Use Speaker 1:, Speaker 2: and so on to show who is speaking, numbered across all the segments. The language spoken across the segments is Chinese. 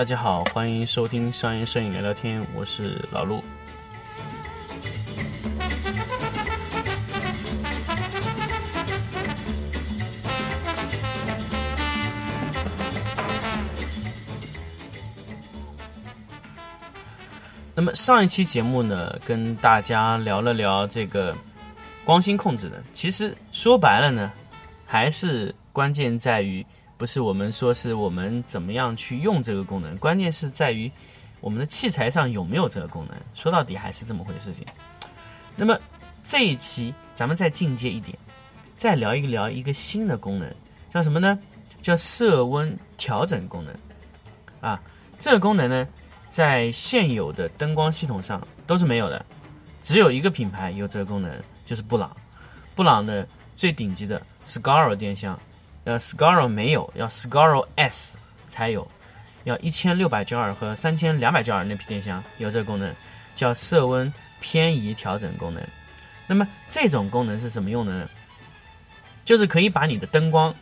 Speaker 1: 大家好，欢迎收听商业摄影聊聊天，我是老陆。那么上一期节目呢，跟大家聊了聊这个光心控制的。其实说白了呢，还是关键在于，不是我们说是我们怎么样去用这个功能，关键是在于我们的器材上有没有这个功能。说到底还是这么回事情。那么这一期咱们再进阶一点，再聊一聊一个新的功能，叫什么呢？叫色温调整功能。啊，这个功能呢？在现有的灯光系统上都是没有的，只有一个品牌有这个功能，就是布朗。布朗的最顶级的 Scar 电箱，呃，Scaro 没有，要 Scaro S 才有，要一千六百焦耳和三千两百焦耳那批电箱有这个功能，叫色温偏移调整功能。那么这种功能是什么用的呢？就是可以把你的灯光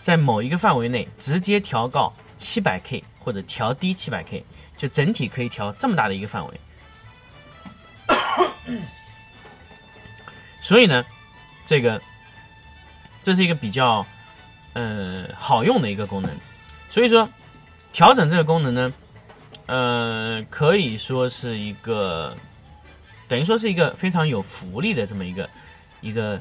Speaker 1: 在某一个范围内直接调高七百 K 或者调低七百 K。就整体可以调这么大的一个范围，所以呢，这个这是一个比较呃好用的一个功能。所以说，调整这个功能呢，呃，可以说是一个等于说是一个非常有福利的这么一个一个。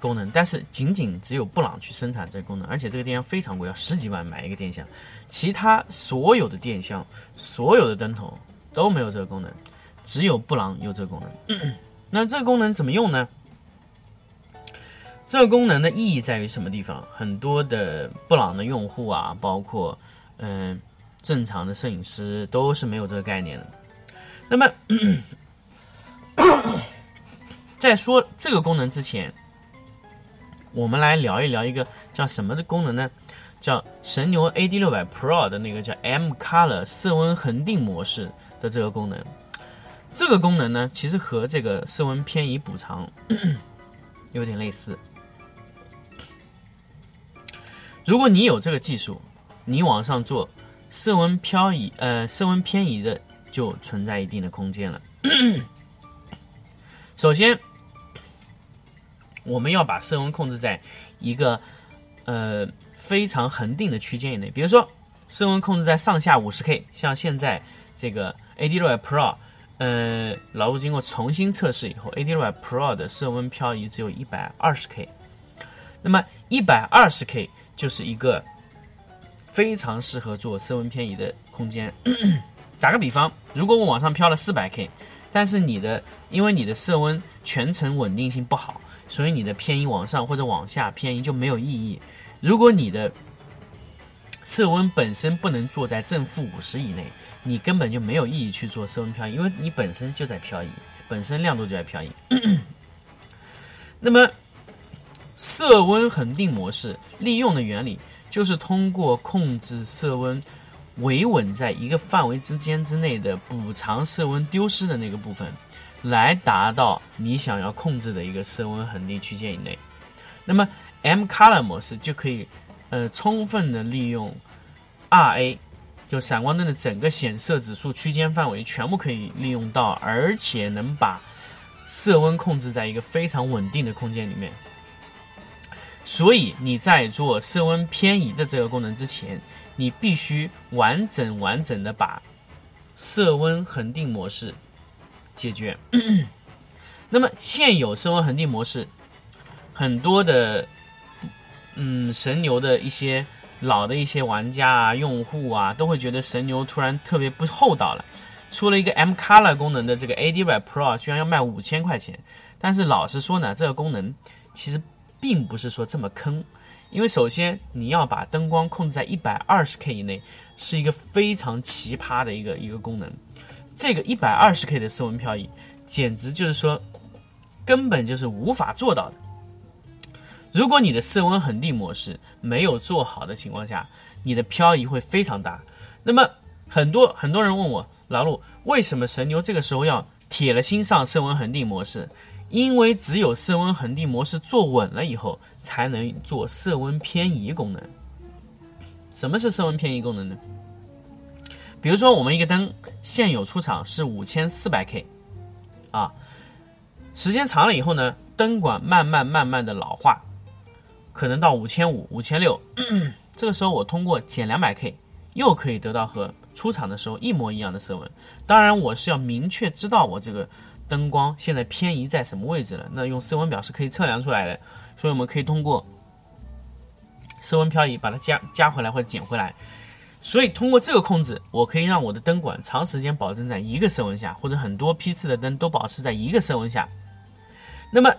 Speaker 1: 功能，但是仅仅只有布朗去生产这个功能，而且这个电箱非常贵，要十几万买一个电箱。其他所有的电箱、所有的灯头都没有这个功能，只有布朗有这个功能。那这个功能怎么用呢？这个功能的意义在于什么地方？很多的布朗的用户啊，包括嗯正常的摄影师都是没有这个概念的。那么在说这个功能之前。我们来聊一聊一个叫什么的功能呢？叫神牛 AD 六百 Pro 的那个叫 M Color 色温恒定模式的这个功能。这个功能呢，其实和这个色温偏移补偿 有点类似。如果你有这个技术，你往上做色温漂移，呃，色温偏移的就存在一定的空间了。首先。我们要把色温控制在一个呃非常恒定的区间以内，比如说色温控制在上下五十 K，像现在这个 AD600 Pro，呃，老陆经过重新测试以后，AD600 Pro 的色温漂移只有一百二十 K，那么一百二十 K 就是一个非常适合做色温偏移的空间。打个比方，如果我往上飘了四百 K，但是你的因为你的色温全程稳定性不好。所以你的偏移往上或者往下偏移就没有意义。如果你的色温本身不能做在正负五十以内，你根本就没有意义去做色温漂移，因为你本身就在漂移，本身亮度就在漂移。那么色温恒定模式利用的原理就是通过控制色温维稳在一个范围之间之内的补偿色温丢失的那个部分。来达到你想要控制的一个色温恒定区间以内，那么 M Color 模式就可以，呃，充分的利用 RA，就闪光灯的整个显色指数区间范围全部可以利用到，而且能把色温控制在一个非常稳定的空间里面。所以你在做色温偏移的这个功能之前，你必须完整完整的把色温恒定模式。解决。那么现有色温恒定模式，很多的嗯神牛的一些老的一些玩家啊、用户啊，都会觉得神牛突然特别不厚道了，出了一个 M Color 功能的这个 AD by Pro，居然要卖五千块钱。但是老实说呢，这个功能其实并不是说这么坑，因为首先你要把灯光控制在一百二十 K 以内，是一个非常奇葩的一个一个功能。这个一百二十 K 的色温漂移，简直就是说，根本就是无法做到的。如果你的色温恒定模式没有做好的情况下，你的漂移会非常大。那么很多很多人问我，老陆，为什么神牛这个时候要铁了心上色温恒定模式？因为只有色温恒定模式做稳了以后，才能做色温偏移功能。什么是色温偏移功能呢？比如说我们一个灯现有出厂是五千四百 K，啊，时间长了以后呢，灯管慢慢慢慢的老化，可能到五千五、五千六，这个时候我通过减两百 K，又可以得到和出厂的时候一模一样的色温。当然我是要明确知道我这个灯光现在偏移在什么位置了，那用色温表是可以测量出来的，所以我们可以通过色温漂移把它加加回来或者减回来。所以通过这个控制，我可以让我的灯管长时间保证在一个色温下，或者很多批次的灯都保持在一个色温下。那么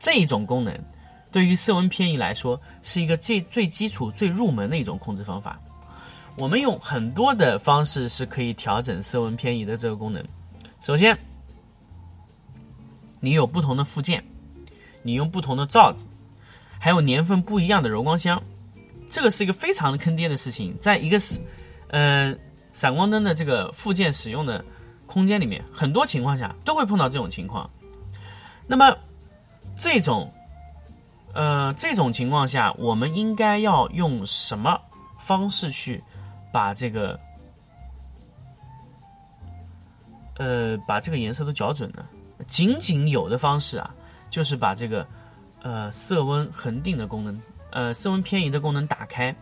Speaker 1: 这一种功能，对于色温偏移来说，是一个最最基础、最入门的一种控制方法。我们用很多的方式是可以调整色温偏移的这个功能。首先，你有不同的附件，你用不同的罩子，还有年份不一样的柔光箱。这个是一个非常坑爹的事情，在一个是，呃，闪光灯的这个附件使用的空间里面，很多情况下都会碰到这种情况。那么，这种，呃，这种情况下，我们应该要用什么方式去把这个，呃，把这个颜色都校准呢？仅仅有的方式啊，就是把这个，呃，色温恒定的功能。呃，色温偏移的功能打开，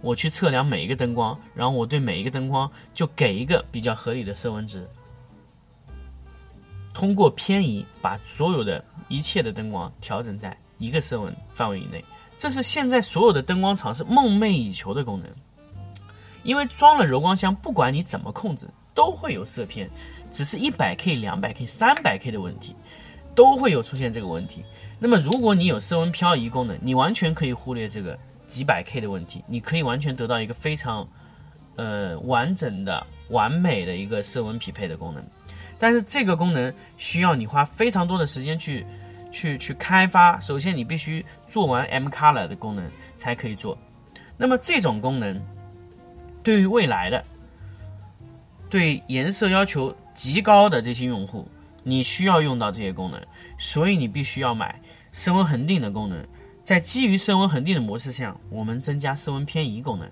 Speaker 1: 我去测量每一个灯光，然后我对每一个灯光就给一个比较合理的色温值。通过偏移，把所有的一切的灯光调整在一个色温范围以内，这是现在所有的灯光厂是梦寐以求的功能。因为装了柔光箱，不管你怎么控制，都会有色偏，只是一百 K、两百 K、三百 K 的问题，都会有出现这个问题。那么，如果你有色温漂移功能，你完全可以忽略这个几百 K 的问题，你可以完全得到一个非常，呃，完整的、完美的一个色温匹配的功能。但是这个功能需要你花非常多的时间去、去、去开发。首先，你必须做完 M Color 的功能才可以做。那么这种功能对于未来的、对颜色要求极高的这些用户，你需要用到这些功能，所以你必须要买。色温恒定的功能，在基于色温恒定的模式下，我们增加色温偏移功能。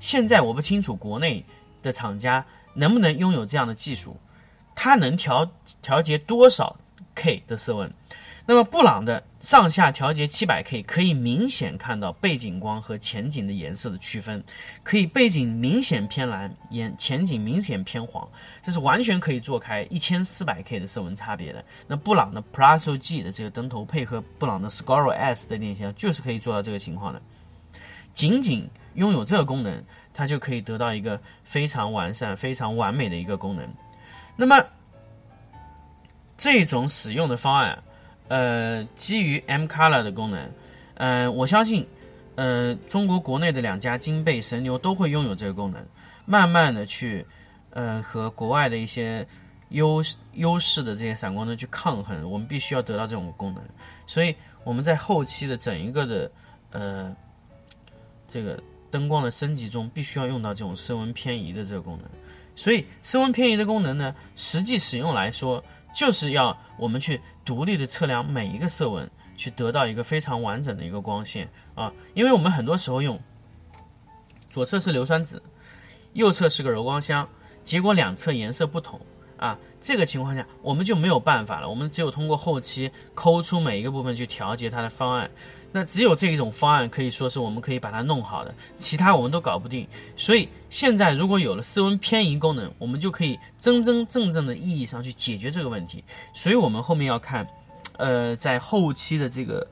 Speaker 1: 现在我不清楚国内的厂家能不能拥有这样的技术，它能调调节多少 K 的色温？那么布朗的上下调节七百 K，可以明显看到背景光和前景的颜色的区分，可以背景明显偏蓝，眼前景明显偏黄，这是完全可以做开一千四百 K 的色温差别的。那布朗的 Plus G 的这个灯头配合布朗的 Scoro S 的电箱，就是可以做到这个情况的。仅仅拥有这个功能，它就可以得到一个非常完善、非常完美的一个功能。那么这种使用的方案。呃，基于 M Color 的功能，嗯，我相信，呃，中国国内的两家金贝、神牛都会拥有这个功能，慢慢的去，呃，和国外的一些优优势的这些闪光灯去抗衡。我们必须要得到这种功能，所以我们在后期的整一个的，呃，这个灯光的升级中，必须要用到这种色温偏移的这个功能。所以，色温偏移的功能呢，实际使用来说。就是要我们去独立的测量每一个色温，去得到一个非常完整的一个光线啊，因为我们很多时候用左侧是硫酸纸，右侧是个柔光箱，结果两侧颜色不同啊，这个情况下我们就没有办法了，我们只有通过后期抠出每一个部分去调节它的方案。那只有这一种方案可以说是我们可以把它弄好的，其他我们都搞不定。所以现在如果有了色温偏移功能，我们就可以真真正正的意义上去解决这个问题。所以我们后面要看，呃，在后期的这个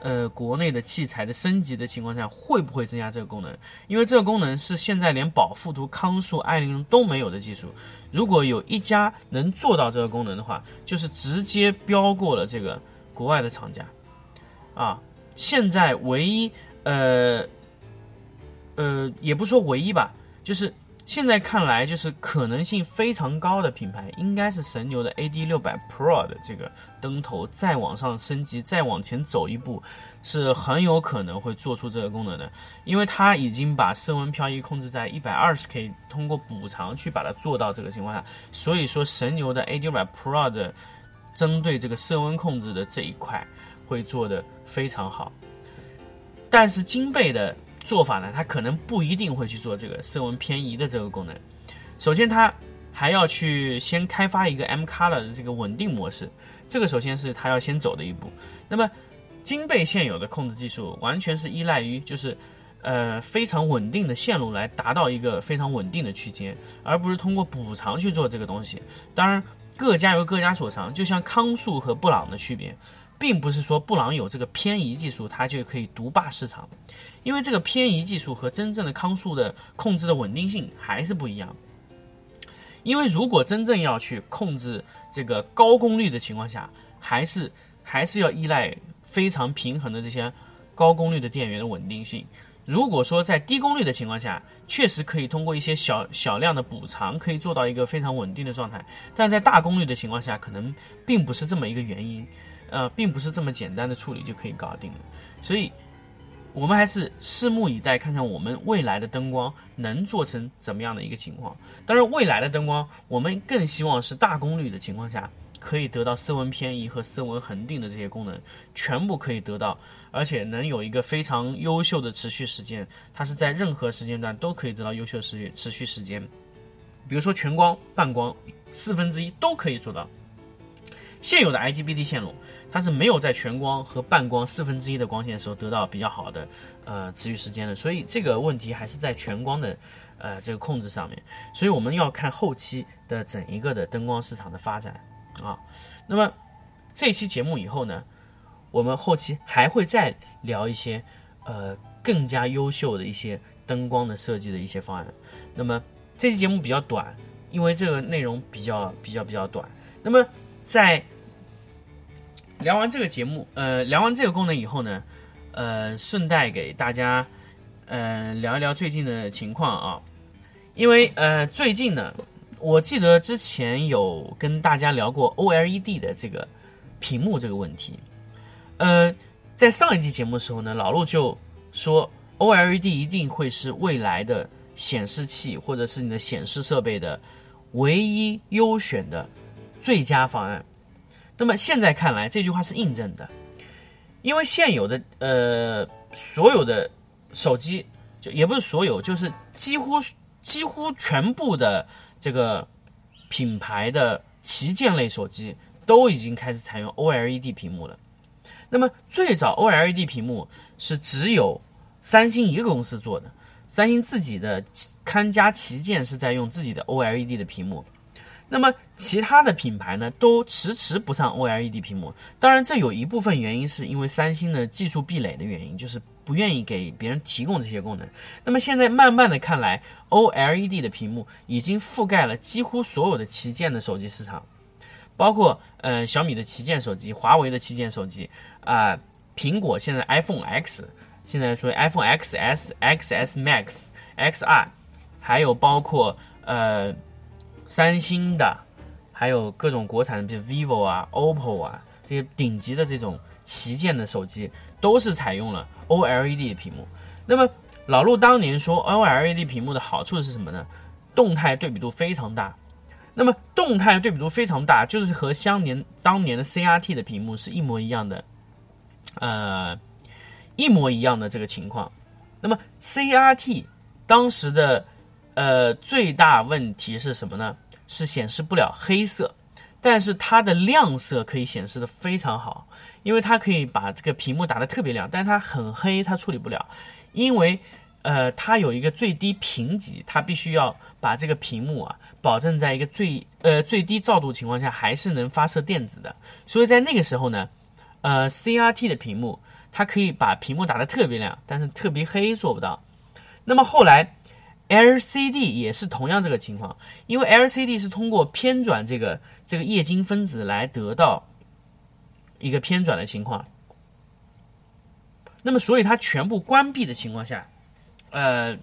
Speaker 1: 呃国内的器材的升级的情况下，会不会增加这个功能？因为这个功能是现在连宝富图、康素、艾灵都没有的技术。如果有一家能做到这个功能的话，就是直接飙过了这个国外的厂家，啊。现在唯一，呃，呃，也不说唯一吧，就是现在看来，就是可能性非常高的品牌，应该是神牛的 AD 六百 Pro 的这个灯头，再往上升级，再往前走一步，是很有可能会做出这个功能的，因为它已经把色温漂移控制在一百二十 K，通过补偿去把它做到这个情况下，所以说神牛的 AD 六百 Pro 的针对这个色温控制的这一块。会做的非常好，但是金贝的做法呢，它可能不一定会去做这个色温偏移的这个功能。首先它还要去先开发一个 M Color 的这个稳定模式，这个首先是它要先走的一步。那么金贝现有的控制技术完全是依赖于就是呃非常稳定的线路来达到一个非常稳定的区间，而不是通过补偿去做这个东西。当然各家有各家所长，就像康素和布朗的区别。并不是说布朗有这个偏移技术，它就可以独霸市场，因为这个偏移技术和真正的康素的控制的稳定性还是不一样。因为如果真正要去控制这个高功率的情况下，还是还是要依赖非常平衡的这些高功率的电源的稳定性。如果说在低功率的情况下，确实可以通过一些小小量的补偿，可以做到一个非常稳定的状态，但在大功率的情况下，可能并不是这么一个原因。呃，并不是这么简单的处理就可以搞定的，所以，我们还是拭目以待，看看我们未来的灯光能做成怎么样的一个情况。当然，未来的灯光，我们更希望是大功率的情况下，可以得到色温偏移和色温恒定的这些功能，全部可以得到，而且能有一个非常优秀的持续时间，它是在任何时间段都可以得到优秀时持续时间，比如说全光、半光、四分之一都可以做到。现有的 IGBT 线路。它是没有在全光和半光四分之一的光线的时候得到比较好的呃持续时间的，所以这个问题还是在全光的呃这个控制上面，所以我们要看后期的整一个的灯光市场的发展啊。那么这期节目以后呢，我们后期还会再聊一些呃更加优秀的一些灯光的设计的一些方案。那么这期节目比较短，因为这个内容比较比较比较短。那么在聊完这个节目，呃，聊完这个功能以后呢，呃，顺带给大家，呃，聊一聊最近的情况啊。因为呃，最近呢，我记得之前有跟大家聊过 OLED 的这个屏幕这个问题。呃，在上一期节目的时候呢，老陆就说 OLED 一定会是未来的显示器或者是你的显示设备的唯一优选的最佳方案。那么现在看来，这句话是印证的，因为现有的呃所有的手机，就也不是所有，就是几乎几乎全部的这个品牌的旗舰类手机都已经开始采用 OLED 屏幕了。那么最早 OLED 屏幕是只有三星一个公司做的，三星自己的看家旗舰是在用自己的 OLED 的屏幕。那么其他的品牌呢，都迟迟不上 OLED 屏幕。当然，这有一部分原因是因为三星的技术壁垒的原因，就是不愿意给别人提供这些功能。那么现在慢慢的看来，OLED 的屏幕已经覆盖了几乎所有的旗舰的手机市场，包括呃小米的旗舰手机、华为的旗舰手机啊，苹果现在 iPhone X，现在说 iPhone XS、XS Max、XR，还有包括呃。三星的，还有各种国产的，比如 vivo 啊、oppo 啊这些顶级的这种旗舰的手机，都是采用了 OLED 的屏幕。那么老陆当年说 OLED 屏幕的好处是什么呢？动态对比度非常大。那么动态对比度非常大，就是和相年当年的 CRT 的屏幕是一模一样的，呃，一模一样的这个情况。那么 CRT 当时的。呃，最大问题是什么呢？是显示不了黑色，但是它的亮色可以显示的非常好，因为它可以把这个屏幕打得特别亮，但是它很黑，它处理不了，因为呃，它有一个最低评级，它必须要把这个屏幕啊保证在一个最呃最低照度情况下还是能发射电子的，所以在那个时候呢，呃，CRT 的屏幕它可以把屏幕打得特别亮，但是特别黑做不到。那么后来。LCD 也是同样这个情况，因为 LCD 是通过偏转这个这个液晶分子来得到一个偏转的情况，那么所以它全部关闭的情况下，呃，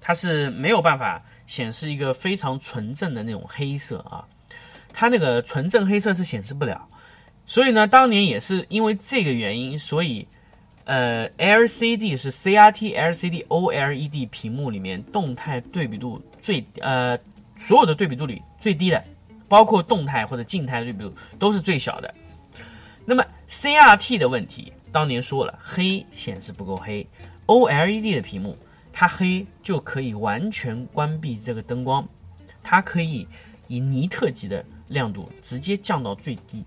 Speaker 1: 它是没有办法显示一个非常纯正的那种黑色啊，它那个纯正黑色是显示不了，所以呢，当年也是因为这个原因，所以。呃，LCD 是 CRT LCD OLED 屏幕里面动态对比度最呃所有的对比度里最低的，包括动态或者静态对比度都是最小的。那么 CRT 的问题，当年说了，黑显示不够黑，OLED 的屏幕它黑就可以完全关闭这个灯光，它可以以尼特级的亮度直接降到最低，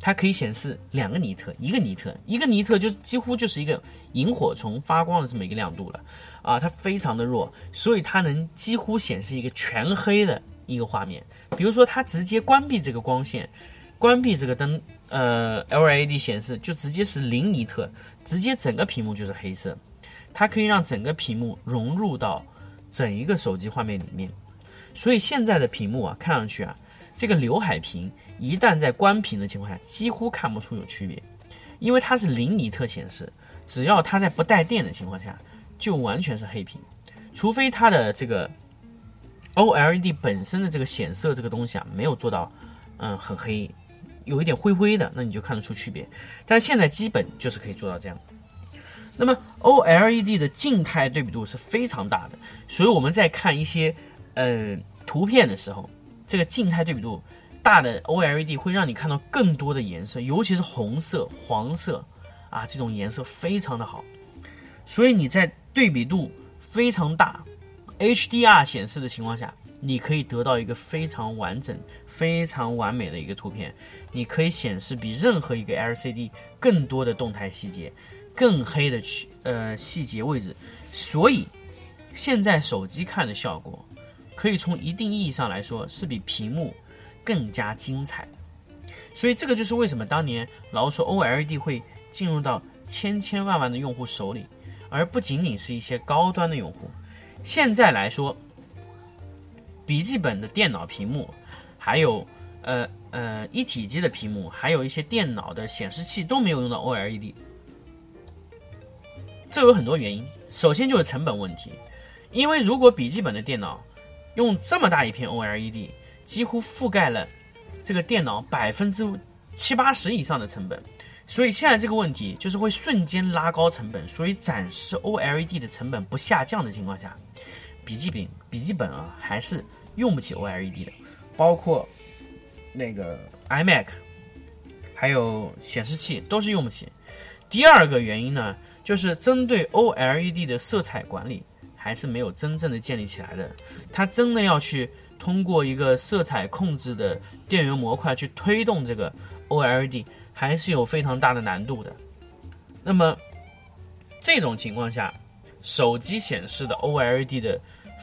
Speaker 1: 它可以显示两个尼特，一个尼特，一个尼特就几乎就是一个萤火虫发光的这么一个亮度了啊，它非常的弱，所以它能几乎显示一个全黑的一个画面。比如说，它直接关闭这个光线，关闭这个灯，呃，LED 显示就直接是零尼特，直接整个屏幕就是黑色。它可以让整个屏幕融入到整一个手机画面里面，所以现在的屏幕啊，看上去啊，这个刘海屏一旦在关屏的情况下，几乎看不出有区别，因为它是零尼特显示，只要它在不带电的情况下，就完全是黑屏，除非它的这个 OLED 本身的这个显色这个东西啊，没有做到嗯很黑，有一点灰灰的，那你就看得出区别，但现在基本就是可以做到这样。那么 OLED 的静态对比度是非常大的，所以我们在看一些呃图片的时候，这个静态对比度大的 OLED 会让你看到更多的颜色，尤其是红色、黄色啊这种颜色非常的好。所以你在对比度非常大、HDR 显示的情况下，你可以得到一个非常完整、非常完美的一个图片。你可以显示比任何一个 LCD 更多的动态细节。更黑的区呃细节位置，所以现在手机看的效果，可以从一定意义上来说是比屏幕更加精彩。所以这个就是为什么当年老说 OLED 会进入到千千万万的用户手里，而不仅仅是一些高端的用户。现在来说，笔记本的电脑屏幕，还有呃呃一体机的屏幕，还有一些电脑的显示器都没有用到 OLED。这有很多原因，首先就是成本问题，因为如果笔记本的电脑用这么大一片 OLED，几乎覆盖了这个电脑百分之七八十以上的成本，所以现在这个问题就是会瞬间拉高成本，所以暂时 OLED 的成本不下降的情况下，笔记本笔记本啊还是用不起 OLED 的，包括那个 iMac，还有显示器都是用不起。第二个原因呢？就是针对 OLED 的色彩管理还是没有真正的建立起来的，它真的要去通过一个色彩控制的电源模块去推动这个 OLED，还是有非常大的难度的。那么这种情况下，手机显示的 OLED 的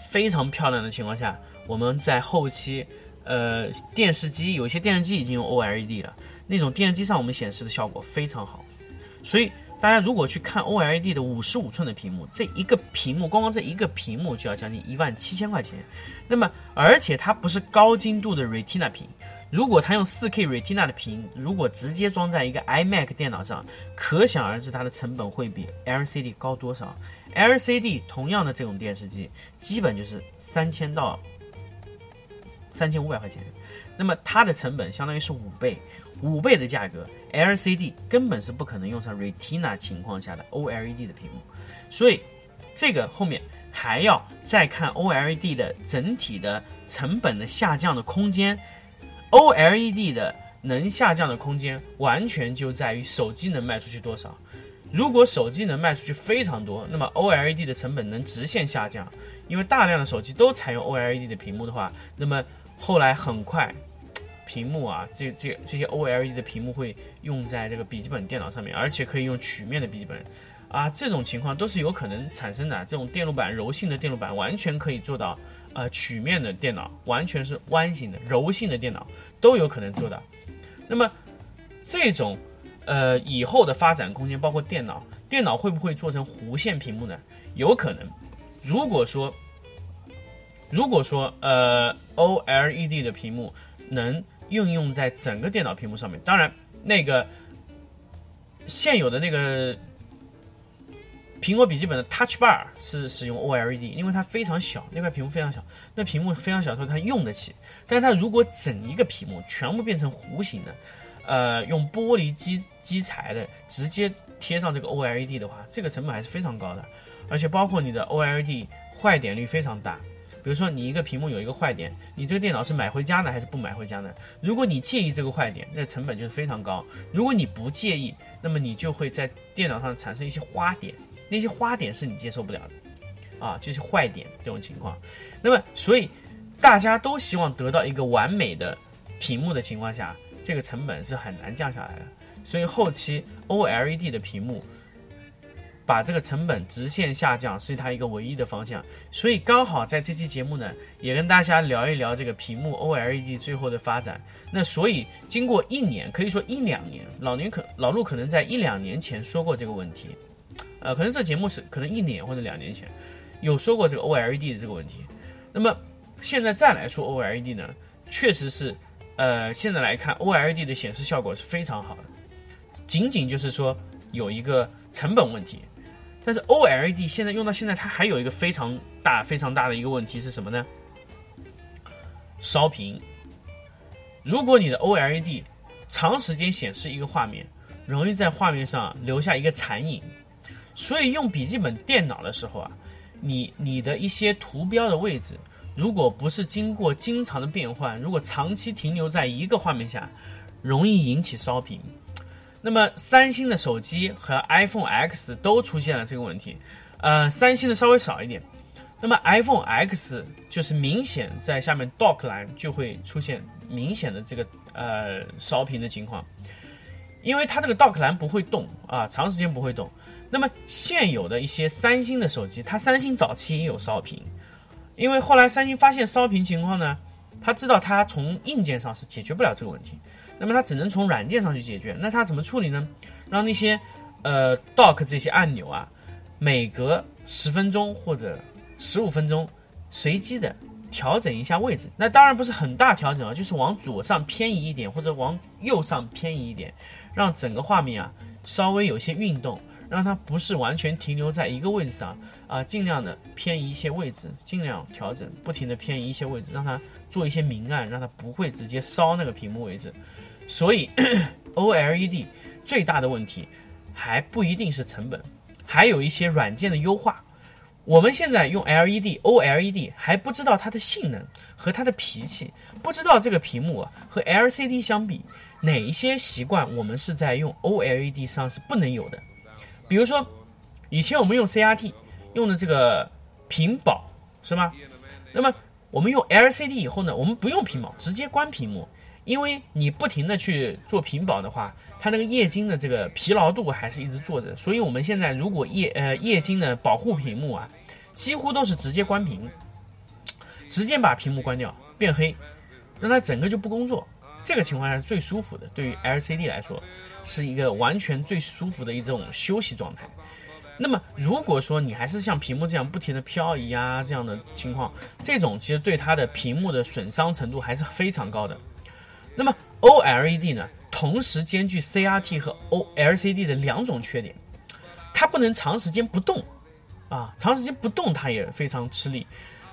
Speaker 1: 非常漂亮的情况下，我们在后期，呃，电视机有些电视机已经用 OLED 了，那种电视机上我们显示的效果非常好，所以。大家如果去看 OLED 的五十五寸的屏幕，这一个屏幕光光这一个屏幕就要将近一万七千块钱。那么，而且它不是高精度的 Retina 屏，如果它用 4K Retina 的屏，如果直接装在一个 iMac 电脑上，可想而知它的成本会比 LCD 高多少。LCD 同样的这种电视机，基本就是三千到三千五百块钱，那么它的成本相当于是五倍。五倍的价格，LCD 根本是不可能用上 Retina 情况下的 OLED 的屏幕，所以这个后面还要再看 OLED 的整体的成本的下降的空间。OLED 的能下降的空间，完全就在于手机能卖出去多少。如果手机能卖出去非常多，那么 OLED 的成本能直线下降，因为大量的手机都采用 OLED 的屏幕的话，那么后来很快。屏幕啊，这这这些 OLED 的屏幕会用在这个笔记本电脑上面，而且可以用曲面的笔记本，啊，这种情况都是有可能产生的。这种电路板柔性的电路板完全可以做到，呃，曲面的电脑完全是弯形的柔性的电脑都有可能做到。那么这种呃以后的发展空间，包括电脑，电脑会不会做成弧线屏幕呢？有可能。如果说如果说呃 OLED 的屏幕能应用在整个电脑屏幕上面，当然，那个现有的那个苹果笔记本的 Touch Bar 是使用 OLED，因为它非常小，那块屏幕非常小，那屏幕非常小，所以它用得起。但是它如果整一个屏幕全部变成弧形的，呃，用玻璃基基材的，直接贴上这个 OLED 的话，这个成本还是非常高的，而且包括你的 OLED 坏点率非常大。比如说你一个屏幕有一个坏点，你这个电脑是买回家呢还是不买回家呢？如果你介意这个坏点，那成本就是非常高。如果你不介意，那么你就会在电脑上产生一些花点，那些花点是你接受不了的。啊，就是坏点这种情况。那么，所以大家都希望得到一个完美的屏幕的情况下，这个成本是很难降下来的。所以后期 OLED 的屏幕。把这个成本直线下降是它一个唯一的方向，所以刚好在这期节目呢，也跟大家聊一聊这个屏幕 OLED 最后的发展。那所以经过一年，可以说一两年，老年可老陆可能在一两年前说过这个问题，呃，可能这节目是可能一年或者两年前有说过这个 OLED 的这个问题。那么现在再来说 OLED 呢，确实是，呃，现在来看 OLED 的显示效果是非常好的，仅仅就是说有一个成本问题。但是 OLED 现在用到现在，它还有一个非常大、非常大的一个问题是什么呢？烧屏。如果你的 OLED 长时间显示一个画面，容易在画面上留下一个残影。所以用笔记本电脑的时候啊，你你的一些图标的位置，如果不是经过经常的变换，如果长期停留在一个画面下，容易引起烧屏。那么三星的手机和 iPhone X 都出现了这个问题，呃，三星的稍微少一点。那么 iPhone X 就是明显在下面 Dock 栏就会出现明显的这个呃烧屏的情况，因为它这个 Dock 栏不会动啊，长时间不会动。那么现有的一些三星的手机，它三星早期也有烧屏，因为后来三星发现烧屏情况呢，他知道它从硬件上是解决不了这个问题。那么它只能从软件上去解决，那它怎么处理呢？让那些呃 dock 这些按钮啊，每隔十分钟或者十五分钟随机的调整一下位置。那当然不是很大调整啊，就是往左上偏移一点或者往右上偏移一点，让整个画面啊稍微有些运动，让它不是完全停留在一个位置上啊，尽量的偏移一些位置，尽量调整，不停的偏移一些位置，让它做一些明暗，让它不会直接烧那个屏幕位置。所以，OLED 最大的问题还不一定是成本，还有一些软件的优化。我们现在用 LED、OLED 还不知道它的性能和它的脾气，不知道这个屏幕啊和 LCD 相比，哪一些习惯我们是在用 OLED 上是不能有的。比如说，以前我们用 CRT 用的这个屏保是吗？那么我们用 LCD 以后呢，我们不用屏保，直接关屏幕。因为你不停的去做屏保的话，它那个液晶的这个疲劳度还是一直做着，所以我们现在如果液呃液晶的保护屏幕啊，几乎都是直接关屏，直接把屏幕关掉变黑，让它整个就不工作。这个情况下是最舒服的，对于 LCD 来说，是一个完全最舒服的一种休息状态。那么如果说你还是像屏幕这样不停的漂移啊这样的情况，这种其实对它的屏幕的损伤程度还是非常高的。那么 OLED 呢，同时兼具 CRT 和 OLCD 的两种缺点，它不能长时间不动，啊，长时间不动它也非常吃力。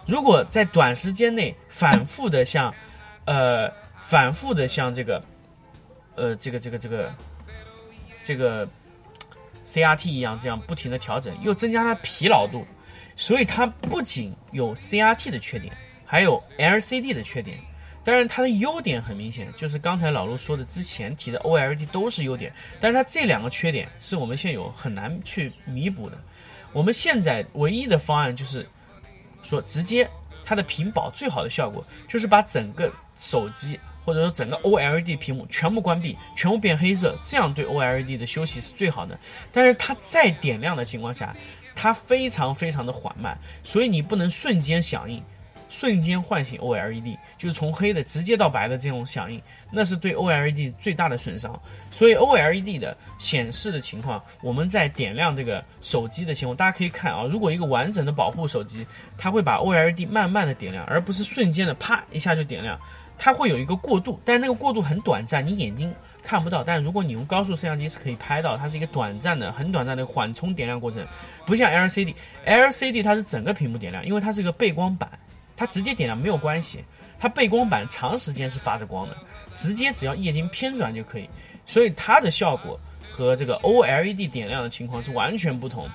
Speaker 1: 如果在短时间内反复的像，呃，反复的像这个，呃，这个这个这个这个 CRT 一样这样不停的调整，又增加它疲劳度，所以它不仅有 CRT 的缺点，还有 LCD 的缺点。当然，它的优点很明显，就是刚才老陆说的之前提的 OLED 都是优点，但是它这两个缺点是我们现有很难去弥补的。我们现在唯一的方案就是说，直接它的屏保最好的效果就是把整个手机或者说整个 OLED 屏幕全部关闭，全部变黑色，这样对 OLED 的休息是最好的。但是它在点亮的情况下，它非常非常的缓慢，所以你不能瞬间响应。瞬间唤醒 OLED，就是从黑的直接到白的这种响应，那是对 OLED 最大的损伤。所以 OLED 的显示的情况，我们在点亮这个手机的情况，大家可以看啊，如果一个完整的保护手机，它会把 OLED 慢慢的点亮，而不是瞬间的啪一下就点亮，它会有一个过渡，但是那个过渡很短暂，你眼睛看不到。但如果你用高速摄像机是可以拍到，它是一个短暂的、很短暂的缓冲点亮过程，不像 LCD，LCD 它是整个屏幕点亮，因为它是一个背光板。它直接点亮没有关系，它背光板长时间是发着光的，直接只要液晶偏转就可以，所以它的效果和这个 OLED 点亮的情况是完全不同。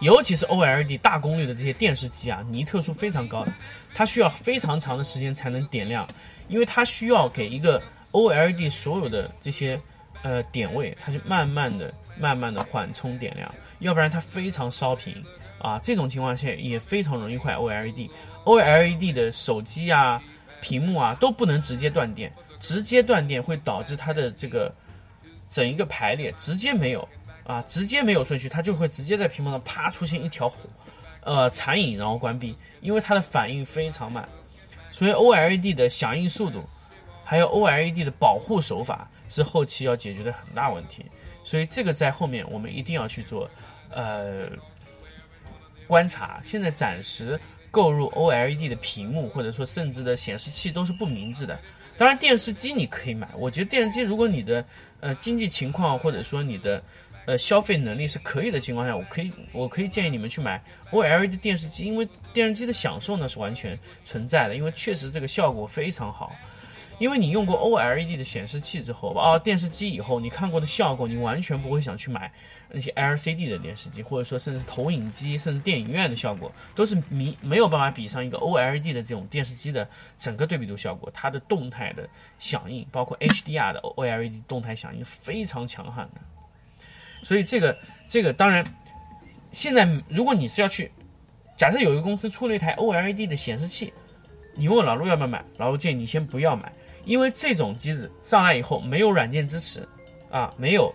Speaker 1: 尤其是 OLED 大功率的这些电视机啊，尼特数非常高的，它需要非常长的时间才能点亮，因为它需要给一个 OLED 所有的这些呃点位，它就慢慢的、慢慢的缓冲点亮，要不然它非常烧屏。啊，这种情况下也非常容易坏 OLED。OLED 的手机啊、屏幕啊都不能直接断电，直接断电会导致它的这个整一个排列直接没有啊，直接没有顺序，它就会直接在屏幕上啪出现一条火，呃残影，然后关闭，因为它的反应非常慢，所以 OLED 的响应速度，还有 OLED 的保护手法是后期要解决的很大问题，所以这个在后面我们一定要去做呃观察，现在暂时。购入 OLED 的屏幕，或者说甚至的显示器都是不明智的。当然，电视机你可以买。我觉得电视机，如果你的呃经济情况或者说你的呃消费能力是可以的情况下，我可以我可以建议你们去买 OLED 电视机，因为电视机的享受呢是完全存在的，因为确实这个效果非常好。因为你用过 OLED 的显示器之后，啊电视机以后，你看过的效果，你完全不会想去买那些 LCD 的电视机，或者说甚至投影机，甚至电影院的效果，都是迷没有办法比上一个 OLED 的这种电视机的整个对比度效果。它的动态的响应，包括 HDR 的 OLED 动态响应非常强悍的。所以这个这个当然，现在如果你是要去，假设有一个公司出了一台 OLED 的显示器，你问老陆要不要买，老陆建议你先不要买。因为这种机子上来以后没有软件支持，啊，没有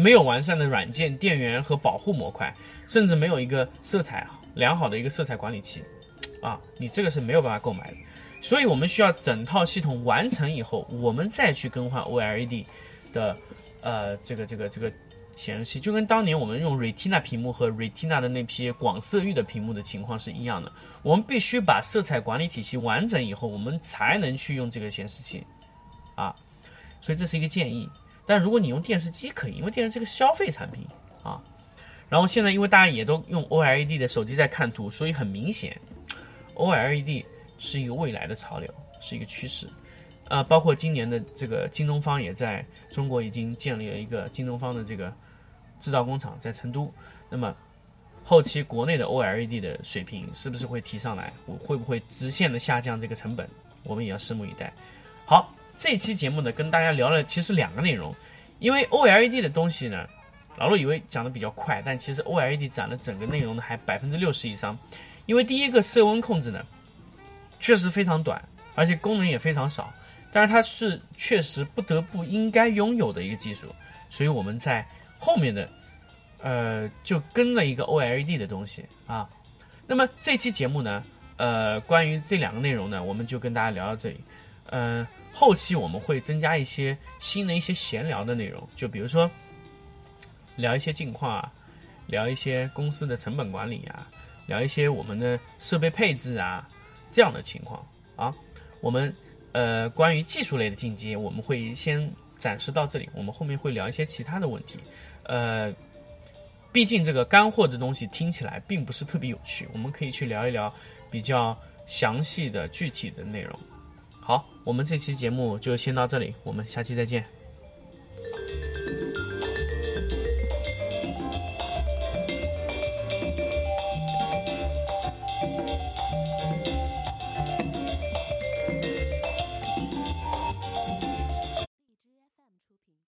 Speaker 1: 没有完善的软件、电源和保护模块，甚至没有一个色彩良好的一个色彩管理器，啊，你这个是没有办法购买的。所以我们需要整套系统完成以后，我们再去更换 OLED 的呃这个这个这个。显示器就跟当年我们用 Retina 屏幕和 Retina 的那批广色域的屏幕的情况是一样的。我们必须把色彩管理体系完整以后，我们才能去用这个显示器，啊，所以这是一个建议。但如果你用电视机可以，因为电视是个消费产品啊。然后现在因为大家也都用 OLED 的手机在看图，所以很明显，OLED 是一个未来的潮流，是一个趋势。呃，包括今年的这个京东方也在中国已经建立了一个京东方的这个。制造工厂在成都，那么后期国内的 OLED 的水平是不是会提上来？会不会直线的下降这个成本？我们也要拭目以待。好，这期节目呢，跟大家聊了其实两个内容，因为 OLED 的东西呢，老陆以为讲的比较快，但其实 OLED 占了整个内容的还百分之六十以上。因为第一个色温控制呢，确实非常短，而且功能也非常少，但是它是确实不得不应该拥有的一个技术，所以我们在。后面的，呃，就跟了一个 OLED 的东西啊。那么这期节目呢，呃，关于这两个内容呢，我们就跟大家聊到这里。嗯，后期我们会增加一些新的一些闲聊的内容，就比如说聊一些近况啊，聊一些公司的成本管理啊，聊一些我们的设备配置啊这样的情况啊。我们呃，关于技术类的进阶，我们会先暂时到这里，我们后面会聊一些其他的问题。呃，毕竟这个干货的东西听起来并不是特别有趣，我们可以去聊一聊比较详细的、具体的内容。我们这期节目就先到这里，我们下期再见。